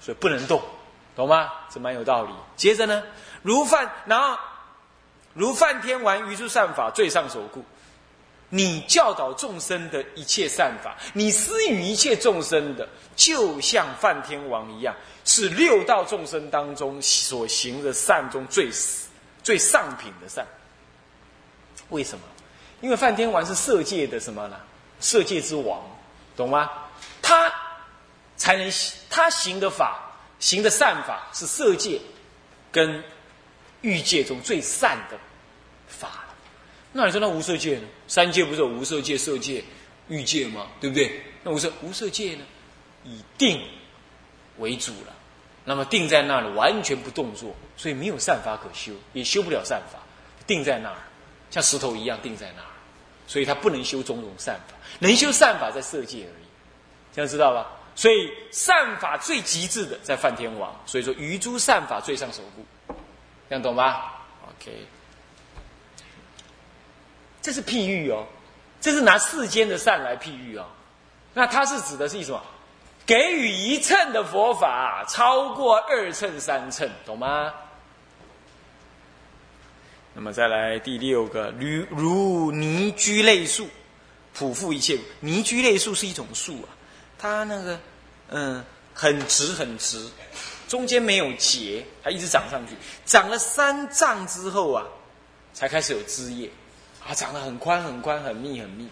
所以不能动，懂吗？这蛮有道理。接着呢，如犯，然后如犯天王于诸善法最上所故。你教导众生的一切善法，你施予一切众生的，就像梵天王一样，是六道众生当中所行的善中最最上品的善。为什么？因为梵天王是色界的什么呢？色界之王，懂吗？他才能他行的法，行的善法是色界跟欲界中最善的法。那你说那无色界呢？三界不是有无色界、色界、欲界吗？对不对？那无色无色界呢？以定为主了。那么定在那里，完全不动作，所以没有善法可修，也修不了善法。定在那儿，像石头一样定在那儿，所以他不能修种种善法。能修善法在色界而已，这样知道吧？所以善法最极致的在梵天王，所以说于诸善法最上首部，这样懂吧？OK。这是譬喻哦，这是拿世间的善来譬喻哦。那它是指的是什么？给予一乘的佛法，超过二乘、三乘，懂吗？那么再来第六个，如如泥居类树，普覆一切。泥居类树是一种树啊，它那个嗯很直很直，中间没有节，它一直长上去，长了三丈之后啊，才开始有枝叶。啊，长得很宽很宽很密很密，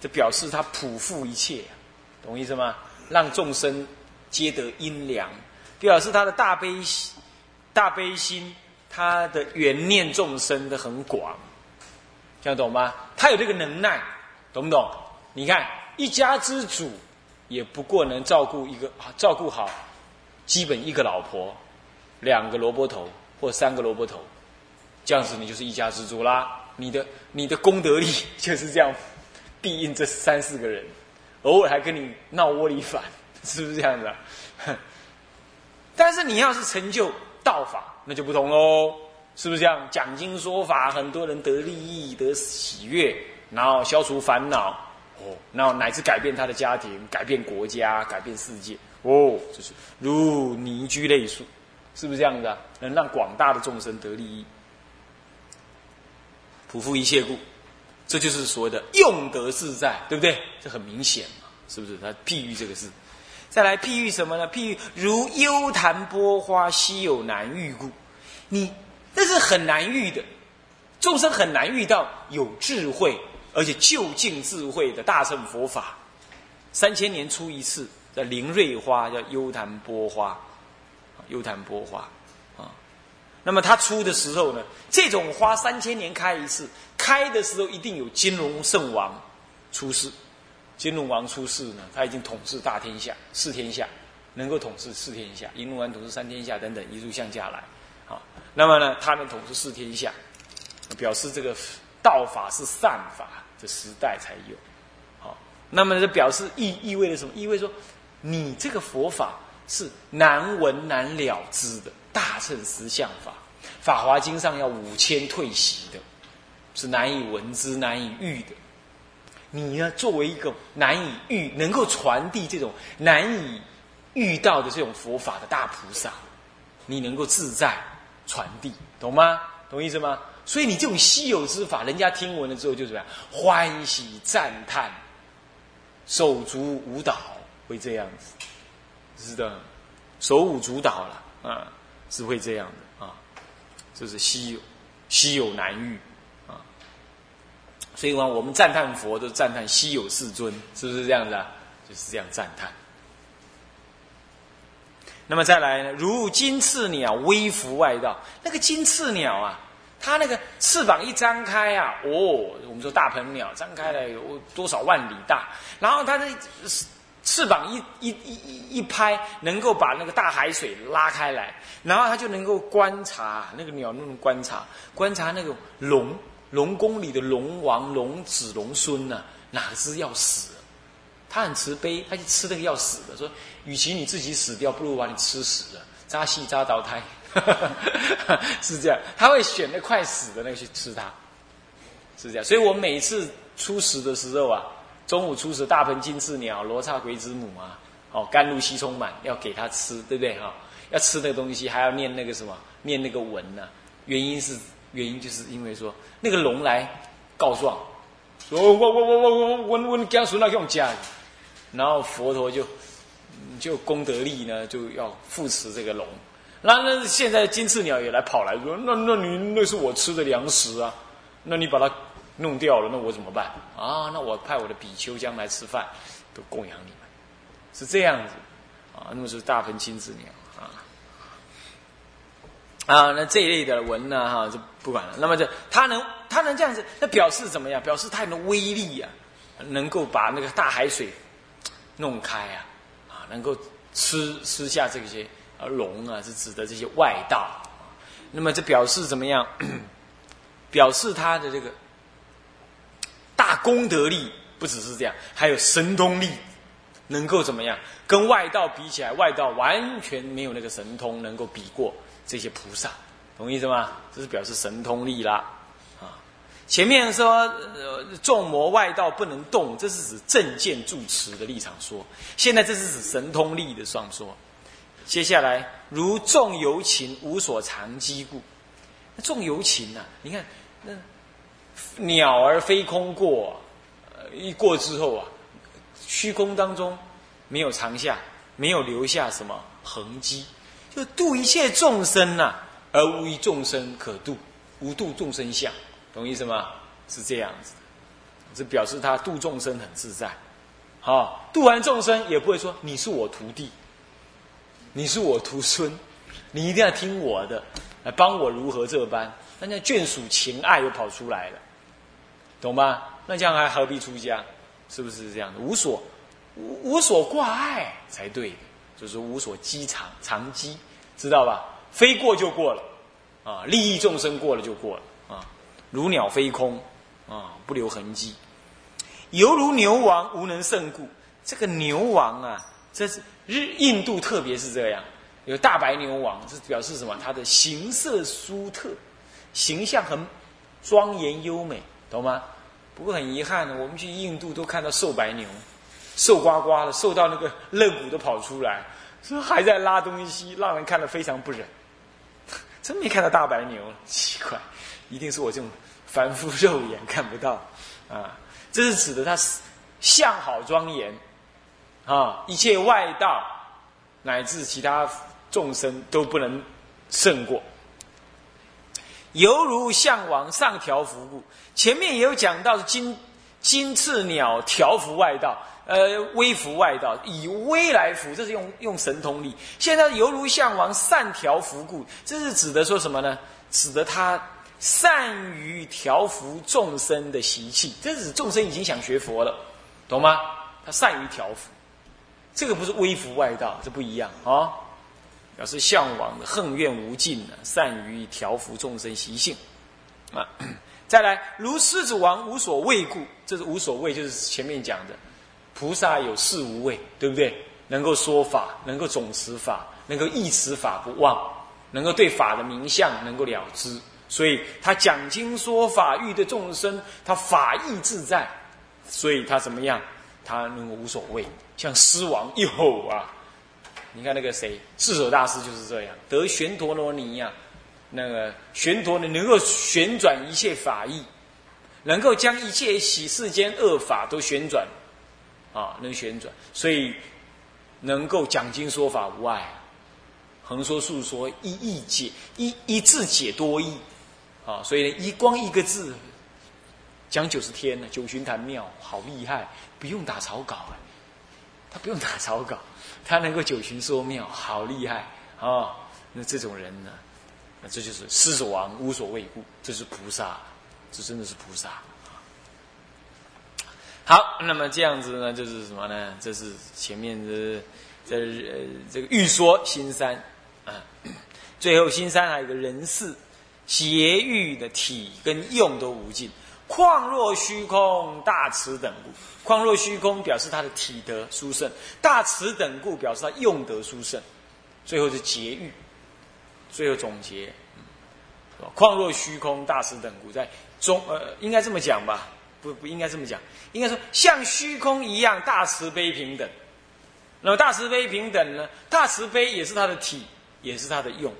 这表示它普覆一切，懂意思吗？让众生皆得阴凉，表示他的大悲大悲心，他的缘念众生的很广，这样懂吗？他有这个能耐，懂不懂？你看一家之主，也不过能照顾一个照顾好基本一个老婆，两个萝卜头或三个萝卜头，这样子你就是一家之主啦。你的你的功德力 就是这样，庇应这三四个人，偶尔还跟你闹窝里反，是不是这样子？但是你要是成就道法，那就不同喽，是不是这样？讲经说法，很多人得利益、得喜悦，然后消除烦恼，哦，然后乃至改变他的家庭、改变国家、改变世界，哦，就是如泥居类树，是不是这样子？能让广大的众生得利益。普覆一切故，这就是所谓的用德自在，对不对？这很明显嘛，是不是？他譬喻这个事，再来譬喻什么呢？譬喻如幽潭波花，稀有难遇故。你这是很难遇的，众生很难遇到有智慧而且就近智慧的大乘佛法。三千年出一次，叫灵瑞花，叫幽檀波花，幽檀波花。啊那么它出的时候呢，这种花三千年开一次，开的时候一定有金龙圣王出世。金龙王出世呢，他已经统治大天下，四天下，能够统治四天下。银龙王统治三天下等等，一路向下来。好，那么呢，他能统治四天下，表示这个道法是善法的时代才有。好，那么这表示意意味着什么？意味着说，你这个佛法是难闻难了之的。大乘实相法，《法华经》上要五千退席的，是难以闻之、难以遇的。你呢，作为一个难以遇、能够传递这种难以遇到的这种佛法的大菩萨，你能够自在传递，懂吗？懂意思吗？所以你这种稀有之法，人家听闻了之后就怎么样？欢喜赞叹，手足舞蹈，会这样子，是的，手舞足蹈了啊。是会这样的啊，这是稀有，稀有难遇啊。所以话，我们赞叹佛都赞叹稀有世尊，是不是这样子啊？就是这样赞叹。那么再来呢？如金翅鸟微服外道，那个金翅鸟啊，它那个翅膀一张开啊，哦，我们说大鹏鸟张开了有多少万里大，然后它的。翅膀一一一一一拍，能够把那个大海水拉开来，然后它就能够观察那个鸟，那种观察观察那个龙龙宫里的龙王、龙子、龙孙呢，哪只要死？他很慈悲，他就吃那个要死的，说与其你自己死掉，不如把你吃死了，扎细扎倒胎，是这样。他会选那快死的那个去吃它，是这样。所以我每次出食的时候啊。中午出食大鹏金翅鸟罗刹鬼子母啊，哦，甘露西充满，要给他吃，对不对哈？要吃那个东西，还要念那个什么，念那个文呢？原因是原因，就是因为说那个龙来告状，说我我我我我我我家属那用家，然后佛陀就就功德力呢，就要扶持这个龙。那那现在金翅鸟也来跑来说，那那你那是我吃的粮食啊，那你把它弄掉了，那我怎么办啊？那我派我的比丘将来吃饭，都供养你们，是这样子啊。那么是大鹏金翅鸟啊啊，那这一类的文呢，哈就不管了。那么这它能它能这样子，那表示怎么样？表示它的威力啊，能够把那个大海水弄开啊，啊，能够吃吃下这些。而龙啊，是指的这些外道，那么这表示怎么样？表示他的这个大功德力不只是这样，还有神通力，能够怎么样？跟外道比起来，外道完全没有那个神通能够比过这些菩萨，懂意思吗？这是表示神通力啦。啊，前面说呃众魔外道不能动，这是指正见住持的立场说，现在这是指神通力的上说。接下来，如众游禽无所藏积故，众游禽呐，你看那鸟儿飞空过，一过之后啊，虚空当中没有藏下，没有留下什么痕迹，就度一切众生呐，而无一众生可度，无度众生相，懂意思吗？是这样子，这表示他度众生很自在，好，度完众生也不会说你是我徒弟。你是我徒孙，你一定要听我的，来帮我如何这般？那那眷属情爱又跑出来了，懂吗？那这样还何必出家？是不是这样的？无所无无所挂碍才对，就是无所积藏藏积，知道吧？飞过就过了，啊，利益众生过了就过了，啊，如鸟飞空，啊，不留痕迹，犹如牛王无能胜故。这个牛王啊。这是日印度，特别是这样，有大白牛王，这表示什么？它的形色殊特，形象很庄严优美，懂吗？不过很遗憾的，我们去印度都看到瘦白牛，瘦呱呱的，瘦到那个肋骨都跑出来，说还在拉东西，让人看了非常不忍。真没看到大白牛，奇怪，一定是我这种凡夫肉眼看不到啊！这是指的它相好庄严。啊！一切外道乃至其他众生都不能胜过，犹如项王上调伏故。前面也有讲到金金翅鸟调伏外道，呃，微服外道，以微来服，这是用用神通力。现在犹如项王善调伏故，这是指的说什么呢？指的他善于调伏众生的习气，这是众生已经想学佛了，懂吗？他善于调伏。这个不是微服外道，这不一样啊！表示向往的恨怨无尽的，善于调伏众生习性啊。再来，如狮子王无所畏故，这是无所谓，就是前面讲的菩萨有事无畏，对不对？能够说法，能够总持法，能够忆持法不忘，能够对法的名相能够了知，所以他讲经说法，遇的众生，他法意自在，所以他怎么样？他能够无所谓。像狮王一吼啊！你看那个谁，智者大师就是这样，得玄陀罗尼呀。那个玄陀呢，能够旋转一切法意，能够将一切喜世间恶法都旋转，啊，能旋转，所以能够讲经说法无碍，横说竖说一意解一一字解多义，啊，所以呢一光一个字讲九十天呢，九旬坛庙好厉害，不用打草稿啊。他不用打草稿，他能够九旬说妙，好厉害啊！那这种人呢，那这就是狮子王无所畏故，这是菩萨，这真的是菩萨。好，那么这样子呢，就是什么呢？这是前面的这呃这个欲说新三啊，最后新三还有一个人事，邪欲的体跟用都无尽。况若虚空，大慈等故。况若虚空表示他的体德殊胜，大慈等故表示他用德殊胜。最后是结语，最后总结。况若虚空，大慈等故，在中呃，应该这么讲吧？不不应该这么讲，应该说像虚空一样大慈悲平等。那么大慈悲平等呢？大慈悲也是他的体，也是他的用，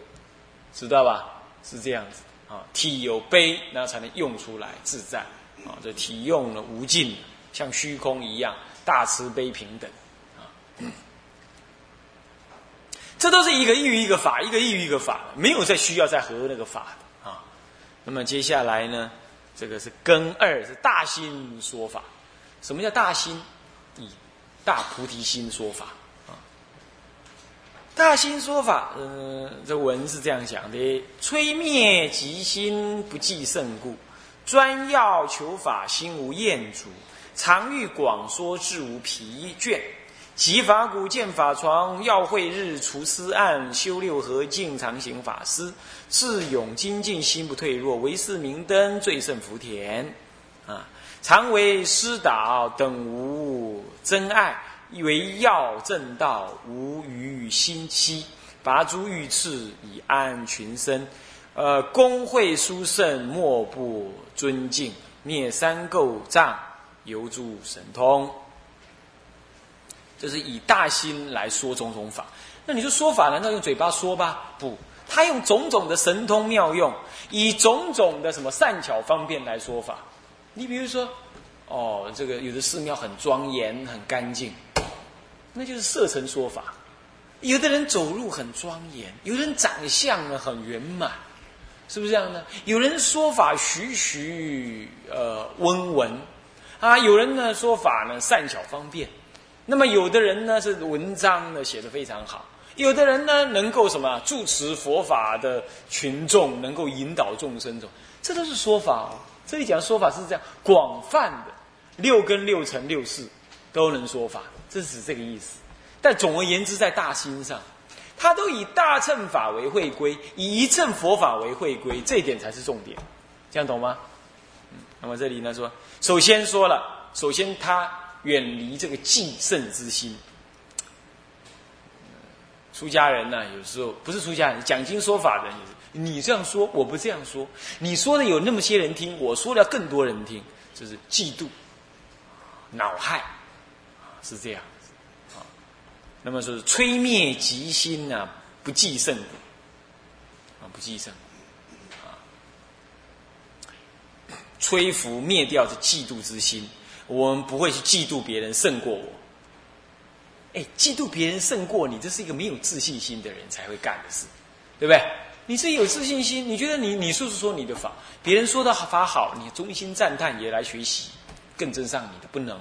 知道吧？是这样子啊，体有悲，那才能用出来自在啊。这体用呢无尽，像虚空一样，大慈悲平等啊。这都是一个异于一个法，一个异于一个法，没有再需要再合那个法的啊。那么接下来呢，这个是根二，是大心说法。什么叫大心？以大菩提心说法。大心说法，嗯，这文是这样讲的：吹灭即心，不计胜故；专要求法，心无厌足；常欲广说，志无疲倦。集法古见法床，要会日除思案，修六合境常行法师，智勇精进心不退弱，唯是明灯最胜福田。啊，常为师导等无真爱，为要正道无余心期，拔诸欲刺以安群生。呃，公会殊胜莫不尊敬，灭三垢障犹诸神通。这是以大心来说种种法，那你说说法难道用嘴巴说吧？不，他用种种的神通妙用，以种种的什么善巧方便来说法。你比如说，哦，这个有的寺庙很庄严、很干净，那就是色尘说法；有的人走路很庄严，有人长相呢很圆满，是不是这样呢？有人说法徐徐呃温文，啊，有人呢说法呢善巧方便。那么有的人呢是文章呢写的非常好，有的人呢能够什么住持佛法的群众，能够引导众生中，这都是说法哦。这里讲说法是这样广泛的，六根六尘六事都能说法，这是这个意思。但总而言之，在大心上，他都以大乘法为会归，以一乘佛法为会归，这一点才是重点。这样懂吗？嗯。那么这里呢说，首先说了，首先他。远离这个敬圣之心。出家人呢，有时候不是出家人，讲经说法的。你这样说，我不这样说。你说的有那么些人听，我说的要更多人听，就是嫉妒、恼害，是这样子啊。那么说是吹灭吉心呢，不计胜啊，不计胜啊，吹拂灭掉这嫉妒之心。我们不会去嫉妒别人胜过我。哎，嫉妒别人胜过你，这是一个没有自信心的人才会干的事，对不对？你是有自信心，你觉得你你说是说你的法，别人说的法好，你衷心赞叹也来学习，更增上你的不能，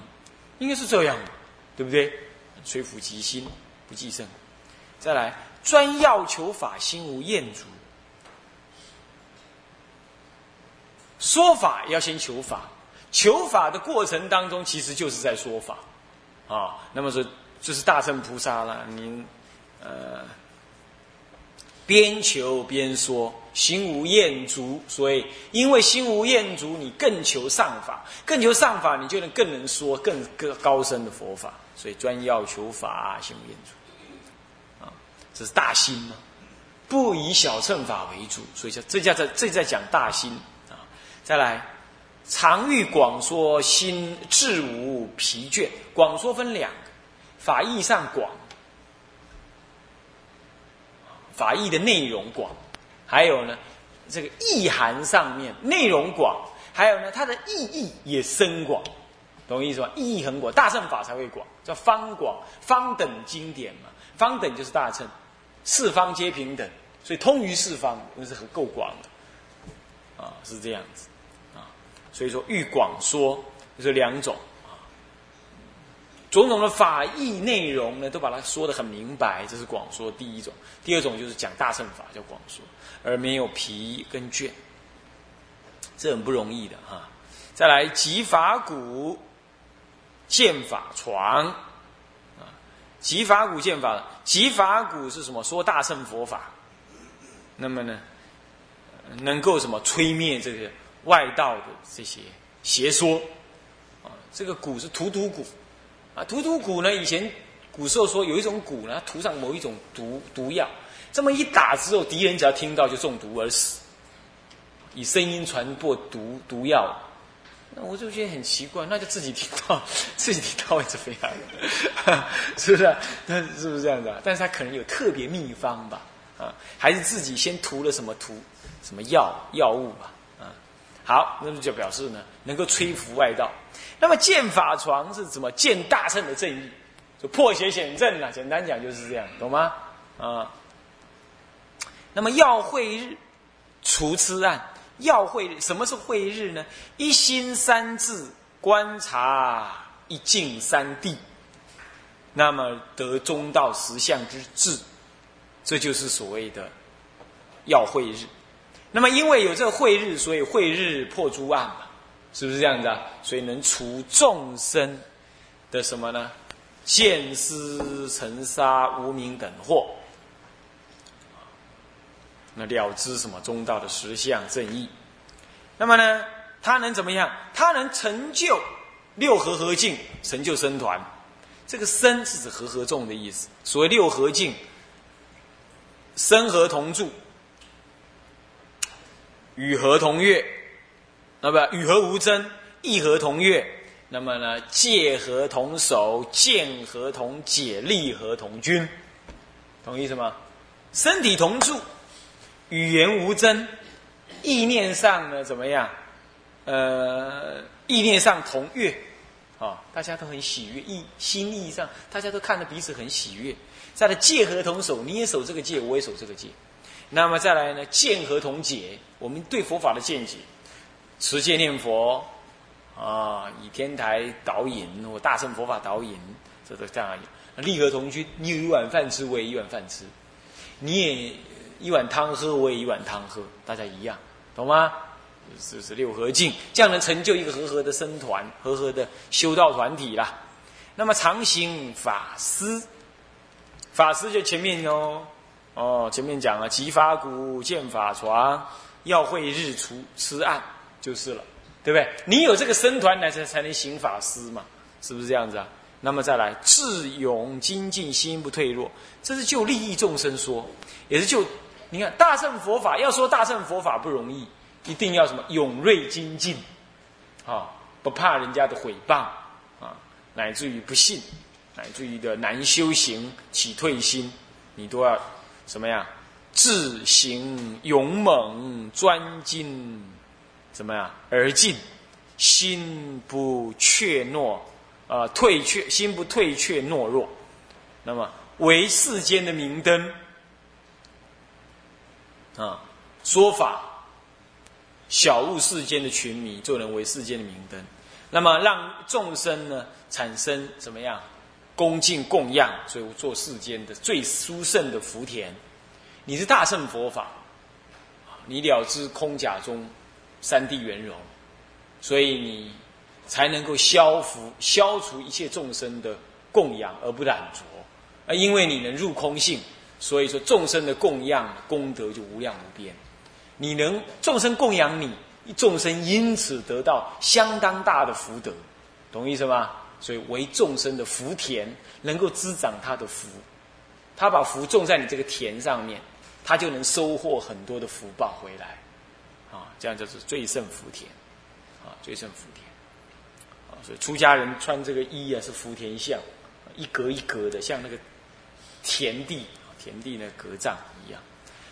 应该是这样的，对不对？吹拂其心，不计胜。再来，专要求法，心无厌足。说法要先求法。求法的过程当中，其实就是在说法，啊，那么说就是大乘菩萨了。您呃，边求边说，心无厌足，所以因为心无厌足，你更求上法，更求上法，你就能更能说更更高深的佛法。所以专要求法，心无厌足，啊，这是大心嘛，不以小乘法为主，所以叫这叫在这在讲大心啊。再来。常欲广说，心智无疲倦。广说分两个，法义上广，法义的内容广；还有呢，这个意涵上面内容广，还有呢，它的意义也深广，懂我意思吧？意义很广，大乘法才会广，叫方广，方等经典嘛。方等就是大乘，四方皆平等，所以通于四方，那是很够广的，啊，是这样子。啊所以说，欲广说就是两种，种种的法义内容呢，都把它说的很明白，这是广说第一种。第二种就是讲大乘法叫广说，而没有疲跟倦，这很不容易的哈。再来集法古见法床啊，集法古见法，集法古是什么？说大乘佛法，那么呢，能够什么吹灭这个？外道的这些邪说，啊，这个蛊是涂毒蛊，啊，涂毒蛊呢，以前古时候说有一种蛊呢，涂上某一种毒毒药，这么一打之后，敌人只要听到就中毒而死，以声音传播毒毒药，那我就觉得很奇怪，那就自己听到，自己听到会怎么样？是不是？那是不是这样子啊？但是他可能有特别秘方吧？啊，还是自己先涂了什么涂什么药药物吧？好，那么就表示呢，能够吹拂外道。那么剑法床是怎么见大圣的正义？就破邪显正啊！简单讲就是这样，懂吗？啊。那么要会日除痴案。要会什么是会日呢？一心三智观察一境三谛，那么得中道实相之智，这就是所谓的要会日。那么因为有这个会日，所以会日破诸暗嘛，是不是这样子啊？所以能除众生的什么呢？见思尘沙无名等惑。那了知什么中道的实相正义？那么呢，他能怎么样？他能成就六合合境，成就僧团。这个僧是指和合众的意思。所谓六合境，僧合同住，与和同乐，那么与和无争，义和同乐。那么呢，戒和同守，见和同解，利和同君，同意思吗？身体同住。语言无争，意念上呢怎么样？呃，意念上同悦，啊，大家都很喜悦，意心意上大家都看着彼此很喜悦。再来戒和同守，你也守这个戒，我也守这个戒。那么再来呢，见和同解，我们对佛法的见解，持戒念佛，啊，以天台导引或大乘佛法导引，这都这样。利和同居，你有一碗饭吃，我也一碗饭吃，你也。一碗汤喝，我也一碗汤喝，大家一样，懂吗？是是六合敬，这样能成就一个和合的僧团，和合的修道团体啦。那么常行法师，法师就前面哦，哦，前面讲了，集法鼓，见法床，要会日出吃暗，就是了，对不对？你有这个僧团，来才才能行法师嘛，是不是这样子啊？那么再来，智勇精进，心不退弱，这是就利益众生说，也是就。你看大乘佛法，要说大乘佛法不容易，一定要什么勇锐精进，啊，不怕人家的毁谤，啊，乃至于不信，乃至于的难修行起退心，你都要什么呀？自行勇猛专精，怎么样而进？心不怯懦，啊，退却心不退却懦弱，那么为世间的明灯。啊，说法小悟世间的群迷，做人为世间的明灯。那么让众生呢产生怎么样恭敬供养，所以我做世间的最殊胜的福田。你是大乘佛法，你了知空假中三谛圆融，所以你才能够消福消除一切众生的供养而不染浊。而因为你能入空性。所以说，众生的供养功德就无量无边。你能众生供养你，众生因此得到相当大的福德，懂意思吗？所以为众生的福田，能够滋长他的福。他把福种在你这个田上面，他就能收获很多的福报回来。啊，这样就是最胜福田。啊，最胜福田。啊，所以出家人穿这个衣啊，是福田相，一格一格的，像那个田地。田地呢，格障一样，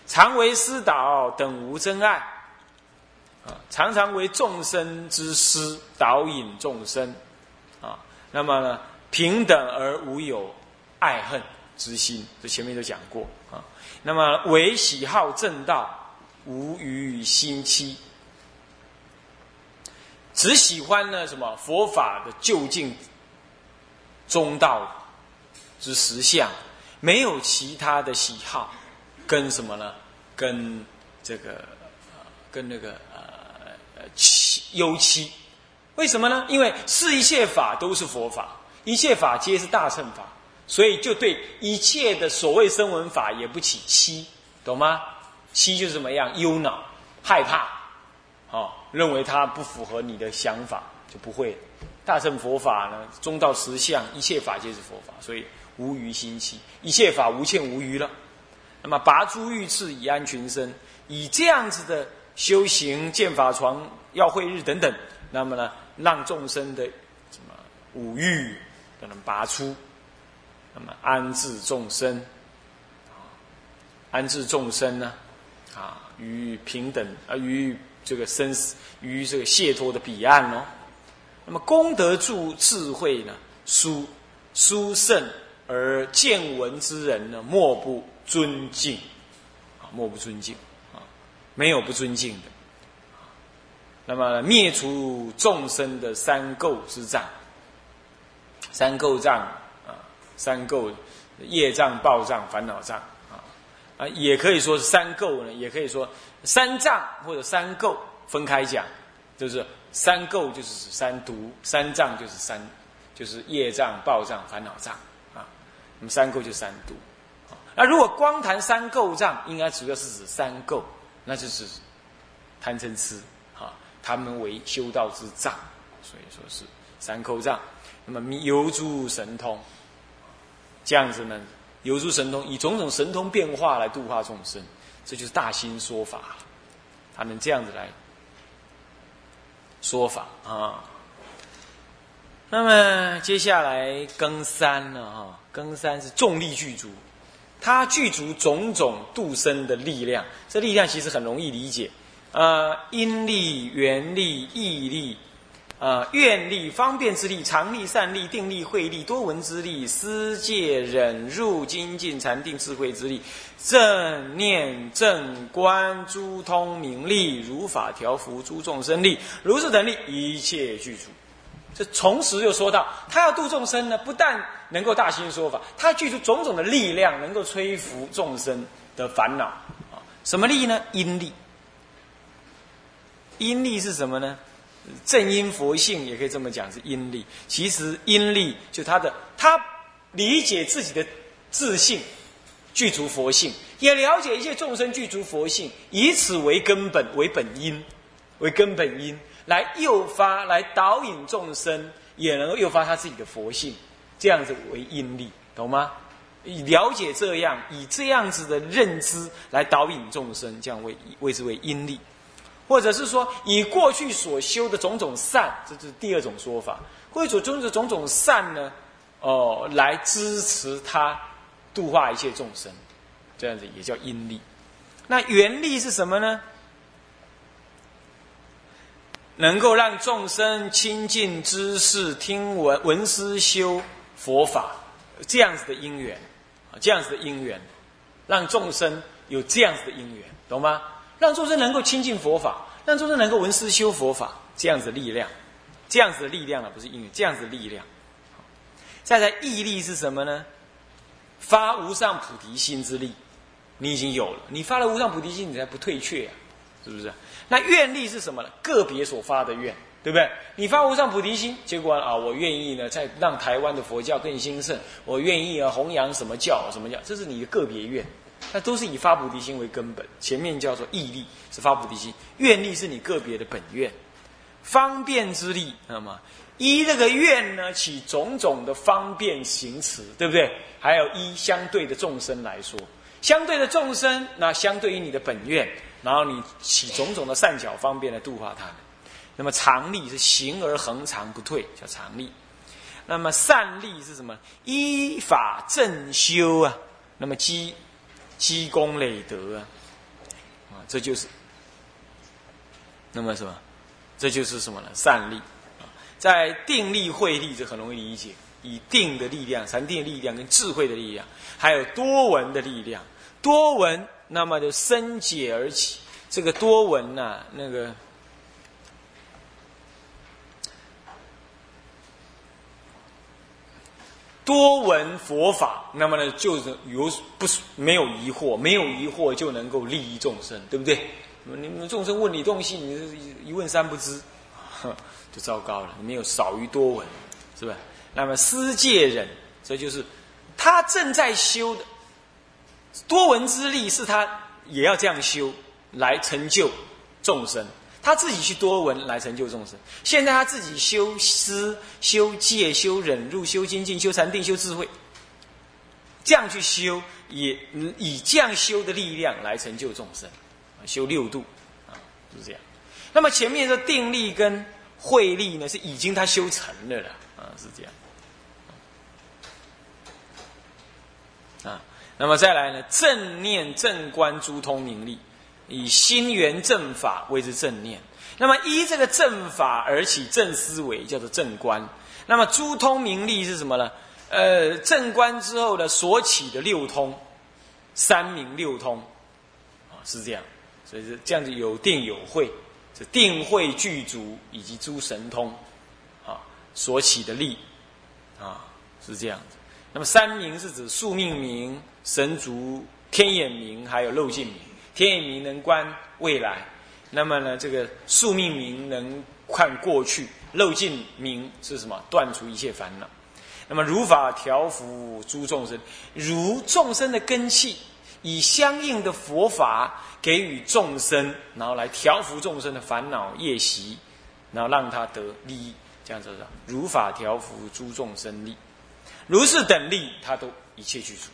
常为师导等无真爱，啊，常常为众生之师导引众生，那么呢，平等而无有爱恨之心，这前面都讲过啊。那么唯喜好正道，无于心期，只喜欢呢什么佛法的究竟中道之实相。没有其他的喜好，跟什么呢？跟这个，跟那个呃呃妻忧妻，为什么呢？因为是一切法都是佛法，一切法皆是大乘法，所以就对一切的所谓声闻法也不起欺，懂吗？欺就是怎么样？忧恼、害怕，哦，认为它不符合你的想法，就不会。大乘佛法呢，中道实相，一切法皆是佛法，所以。无余心期，一切法无欠无余了。那么拔诸欲刺以安群生，以这样子的修行、剑法床、要会日等等，那么呢，让众生的什么五欲都能拔出，那么安置众生，安置众生呢，啊，于平等啊，于这个生死，于这个解脱的彼岸哦。那么功德助智慧呢，殊殊胜而见闻之人呢，莫不尊敬，啊，莫不尊敬，啊，没有不尊敬的。那么灭除众生的三垢之障，三垢障啊，三垢业障、报障、烦恼障啊，啊，也可以说是三垢呢，也可以说三障或者三垢分开讲，就是。三垢就是指三毒，三障就是三，就是业障、报障、烦恼障啊。那么三垢就三毒。那如果光谈三垢障，应该主要是指三垢，那就是贪嗔痴，他们为修道之障，所以说是三垢障。那么游诸神通，这样子呢，游诸神通，以种种神通变化来度化众生，这就是大心说法，他能这样子来。说法啊，那么接下来庚三呢？哈，庚三是重力具足，它具足种种度生的力量。这力量其实很容易理解，呃，因力、缘力、义力。啊，愿力、方便之力、常力、善力、定力、慧力、多闻之力、思戒、忍入、精进、禅定、智慧之力、正念、正观、诸通明力、如法调伏诸众生力、如是等力，一切具足。这同时又说到，他要度众生呢，不但能够大心说法，他具足种种的力量，能够吹拂众生的烦恼。啊，什么力呢？因力。阴力是什么呢？正因佛性也可以这么讲，是阴力。其实阴力就他的，他理解自己的自信，具足佛性，也了解一切众生具足佛性，以此为根本，为本因，为根本因，来诱发，来导引众生，也能够诱发他自己的佛性，这样子为阴力，懂吗？以了解这样，以这样子的认知来导引众生，这样为谓之为阴力。或者是说，以过去所修的种种善，这是第二种说法。过去所修的种种善呢，哦，来支持他度化一切众生，这样子也叫因力。那缘力是什么呢？能够让众生亲近知识、听闻闻思修佛法，这样子的因缘啊，这样子的因缘，让众生有这样子的因缘，懂吗？让众生能够亲近佛法，让众生能够闻思修佛法，这样子的力量，这样子的力量呢，不是因为这样子的力量。再来毅力是什么呢？发无上菩提心之力，你已经有了。你发了无上菩提心，你才不退却啊，是不是？那愿力是什么呢？个别所发的愿，对不对？你发无上菩提心，结果啊，我愿意呢，再让台湾的佛教更兴盛，我愿意啊，弘扬什么教什么教，这是你的个别愿。那都是以发菩提心为根本，前面叫做义力是发菩提心，愿力是你个别的本愿，方便之力，那么依这个愿呢，起种种的方便行持，对不对？还有依相对的众生来说，相对的众生，那相对于你的本愿，然后你起种种的善巧方便来度化他们。那么常力是行而恒常不退，叫常力。那么善力是什么？依法正修啊，那么积。积功累德啊，啊，这就是，那么什么？这就是什么呢？善力啊，在定力、慧力，这很容易理解。以定的力量、禅定的力量跟智慧的力量，还有多闻的力量，多闻，那么就深解而起。这个多闻呐，那个。多闻佛法，那么呢，就是有不没有疑惑，没有疑惑就能够利益众生，对不对？你们众生问你东西，你一问三不知，哼 就糟糕了。你没有少于多闻，是吧？那么思戒忍，这就是他正在修的多闻之力，是他也要这样修来成就众生。他自己去多闻来成就众生，现在他自己修思、修戒、修忍、入、修精进、修禅定、修智慧，这样去修，也以这样修的力量来成就众生，修六度啊，就是这样。那么前面的定力跟慧力呢是已经他修成了了啊，是这样。啊，那么再来呢，正念正观诸通明利，以心缘正法为之正念。那么依这个正法而起正思维，叫做正观。那么诸通明利是什么呢？呃，正观之后呢，所起的六通，三明六通，啊，是这样。所以是这样子，有定有慧，这定慧具足以及诸神通，啊，所起的力，啊，是这样子。那么三明是指宿命明、神足、天眼明，还有漏尽明。天眼明能观未来，那么呢，这个宿命明能看过去，漏尽明是什么？断除一切烦恼。那么如法调伏诸众生，如众生的根器。以相应的佛法给予众生，然后来调伏众生的烦恼业习，然后让他得利益，这样子的如法调伏诸众生利，如是等利，他都一切具足。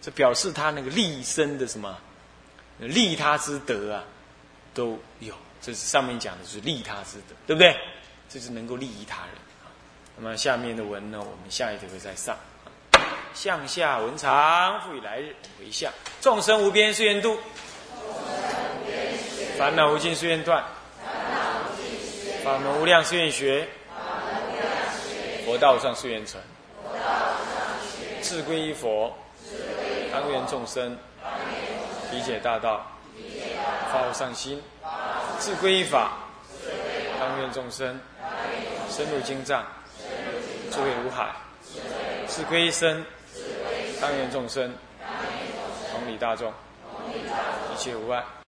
这表示他那个利生的什么利他之德啊，都有。这是上面讲的是利他之德，对不对？这是能够利益他人。那么下面的文呢，我们下一节会再上。向下文长，复以来日为相。众生无边誓愿度，烦恼无尽誓愿断，法门无量誓愿学，佛道上誓愿成。志归一佛，当愿众生理解大道，发无上心；自归依法，当愿众生深入经藏，智慧如海；自归一生。当愿众生，同理大众，一切无碍。